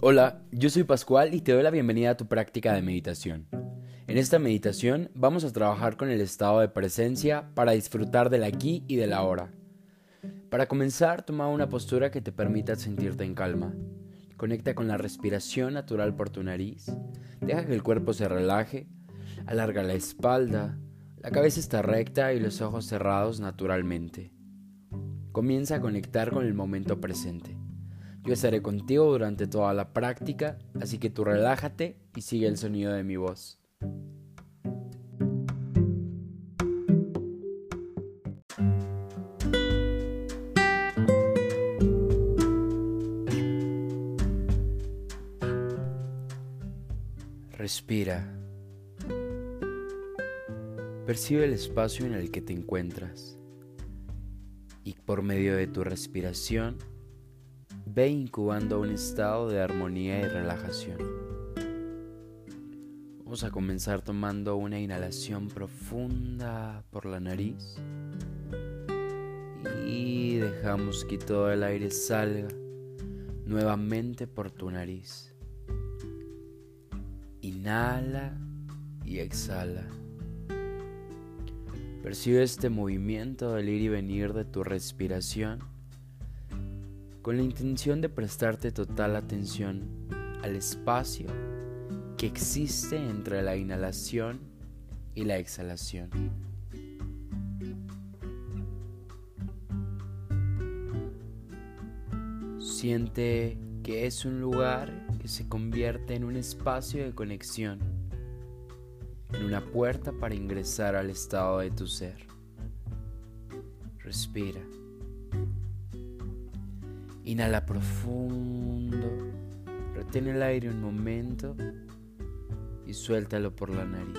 Hola, yo soy Pascual y te doy la bienvenida a tu práctica de meditación. En esta meditación vamos a trabajar con el estado de presencia para disfrutar del aquí y del ahora. Para comenzar, toma una postura que te permita sentirte en calma. Conecta con la respiración natural por tu nariz. Deja que el cuerpo se relaje. Alarga la espalda. La cabeza está recta y los ojos cerrados naturalmente. Comienza a conectar con el momento presente. Yo estaré contigo durante toda la práctica, así que tú relájate y sigue el sonido de mi voz. Respira. Percibe el espacio en el que te encuentras y por medio de tu respiración ve incubando un estado de armonía y relajación. Vamos a comenzar tomando una inhalación profunda por la nariz y dejamos que todo el aire salga nuevamente por tu nariz. Inhala y exhala. Percibe este movimiento del ir y venir de tu respiración con la intención de prestarte total atención al espacio que existe entre la inhalación y la exhalación. Siente que es un lugar que se convierte en un espacio de conexión, en una puerta para ingresar al estado de tu ser. Respira. Inhala profundo, retén el aire un momento y suéltalo por la nariz.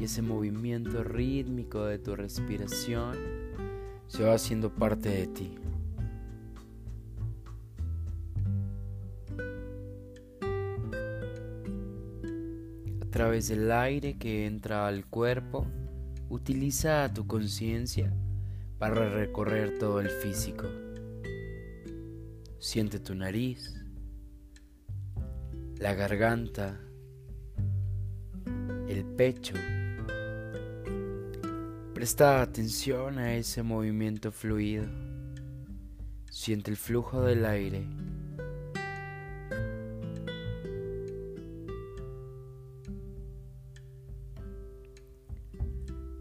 Y ese movimiento rítmico de tu respiración se va haciendo parte de ti. A través del aire que entra al cuerpo, utiliza tu conciencia para recorrer todo el físico. Siente tu nariz, la garganta, el pecho. Presta atención a ese movimiento fluido. Siente el flujo del aire.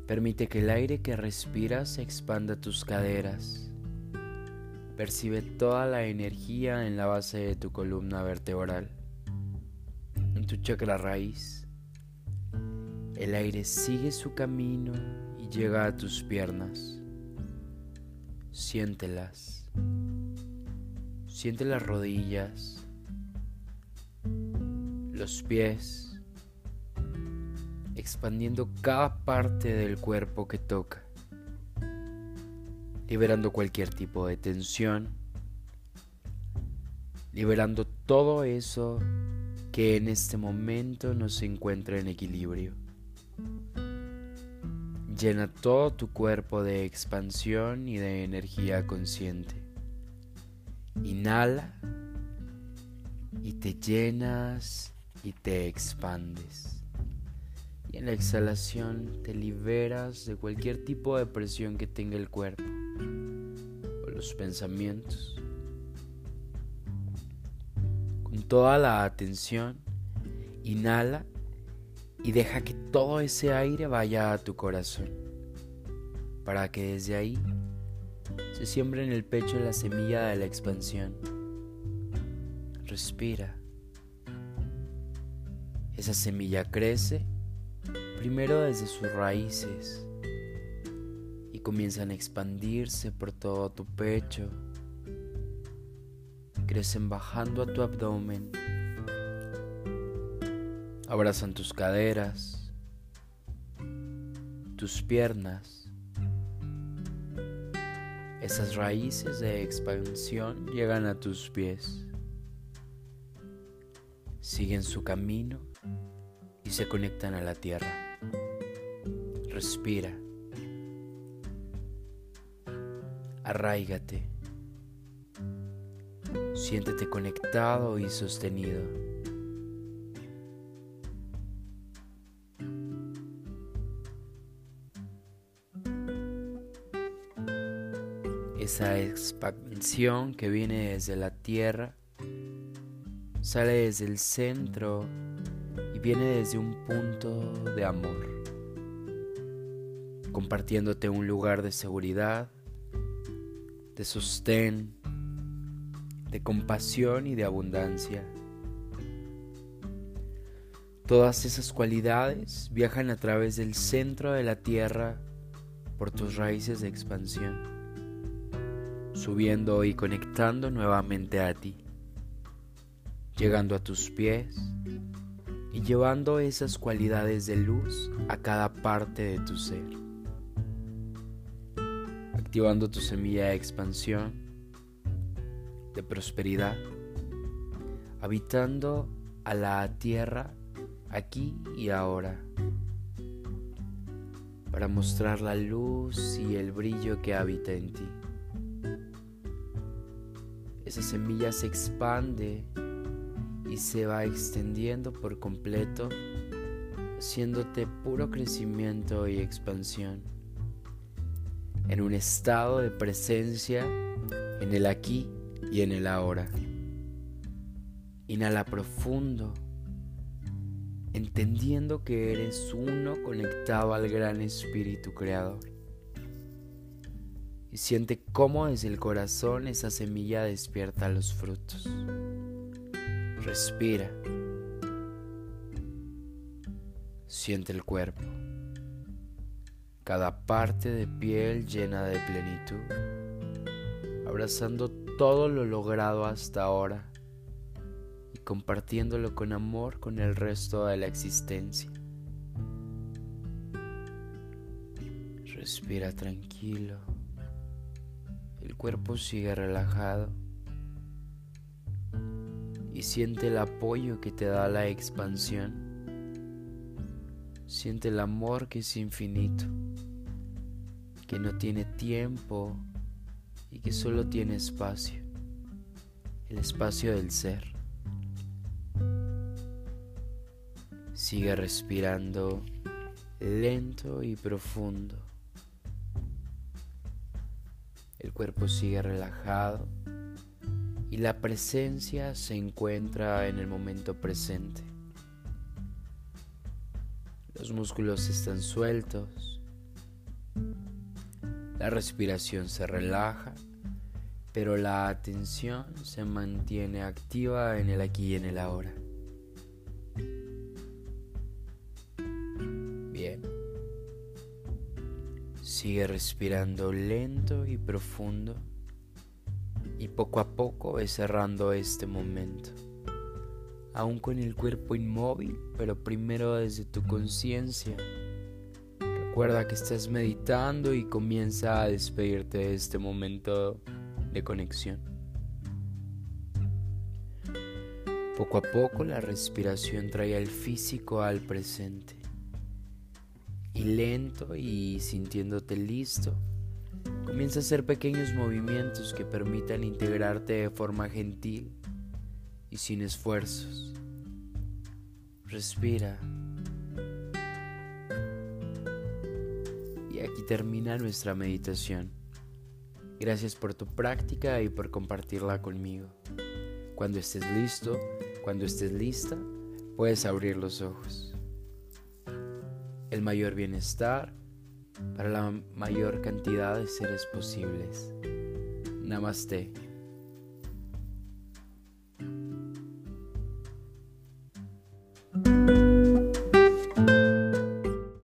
Permite que el aire que respiras expanda tus caderas Percibe toda la energía en la base de tu columna vertebral, en tu chakra raíz. El aire sigue su camino y llega a tus piernas. Siéntelas. Siente las rodillas, los pies, expandiendo cada parte del cuerpo que toca liberando cualquier tipo de tensión, liberando todo eso que en este momento no se encuentra en equilibrio. Llena todo tu cuerpo de expansión y de energía consciente. Inhala y te llenas y te expandes. Y en la exhalación te liberas de cualquier tipo de presión que tenga el cuerpo pensamientos. Con toda la atención, inhala y deja que todo ese aire vaya a tu corazón, para que desde ahí se siembre en el pecho la semilla de la expansión. Respira. Esa semilla crece primero desde sus raíces comienzan a expandirse por todo tu pecho. Crecen bajando a tu abdomen. Abrazan tus caderas, tus piernas. Esas raíces de expansión llegan a tus pies. Siguen su camino y se conectan a la tierra. Respira. Arraígate. Siéntete conectado y sostenido. Esa expansión que viene desde la tierra sale desde el centro y viene desde un punto de amor, compartiéndote un lugar de seguridad, de sostén, de compasión y de abundancia. Todas esas cualidades viajan a través del centro de la tierra por tus raíces de expansión, subiendo y conectando nuevamente a ti llegando a tus pies y llevando esas cualidades de luz a cada parte de tu ser, activando tu semilla de expansión, de prosperidad, habitando a la tierra aquí y ahora, para mostrar la luz y el brillo que habita en ti. Esa semilla se expande y se va extendiendo por completo, haciéndote puro crecimiento y expansión, en un estado de presencia en el aquí y en el ahora. Inhala profundo, entendiendo que eres uno conectado al gran Espíritu Creador. Y siente cómo desde el corazón esa semilla despierta los frutos. Respira. Siente el cuerpo. Cada parte de piel llena de plenitud, abrazando todo lo logrado hasta ahora y compartiéndolo con amor con el resto de la existencia. Respira tranquilo. El cuerpo sigue relajado y siente el apoyo que te da la expansión. Siente el amor que es infinito, que no tiene tiempo y que solo tiene espacio, el espacio del ser. Sigue respirando lento y profundo. El cuerpo sigue relajado y la presencia se encuentra en el momento presente. Los músculos están sueltos, la respiración se relaja, pero la atención se mantiene activa en el aquí y en el ahora. Bien. Sigue respirando lento y profundo y poco a poco ves cerrando este momento. Aún con el cuerpo inmóvil, pero primero desde tu conciencia. Recuerda que estás meditando y comienza a despedirte de este momento de conexión. Poco a poco la respiración trae al físico al presente. Y lento y sintiéndote listo, Comienza a hacer pequeños movimientos que permitan integrarte de forma gentil y sin esfuerzos. Respira. Y aquí termina nuestra meditación. Gracias por tu práctica y por compartirla conmigo. Cuando estés listo, cuando estés lista, puedes abrir los ojos. El mayor bienestar para la mayor cantidad de seres posibles. Namaste.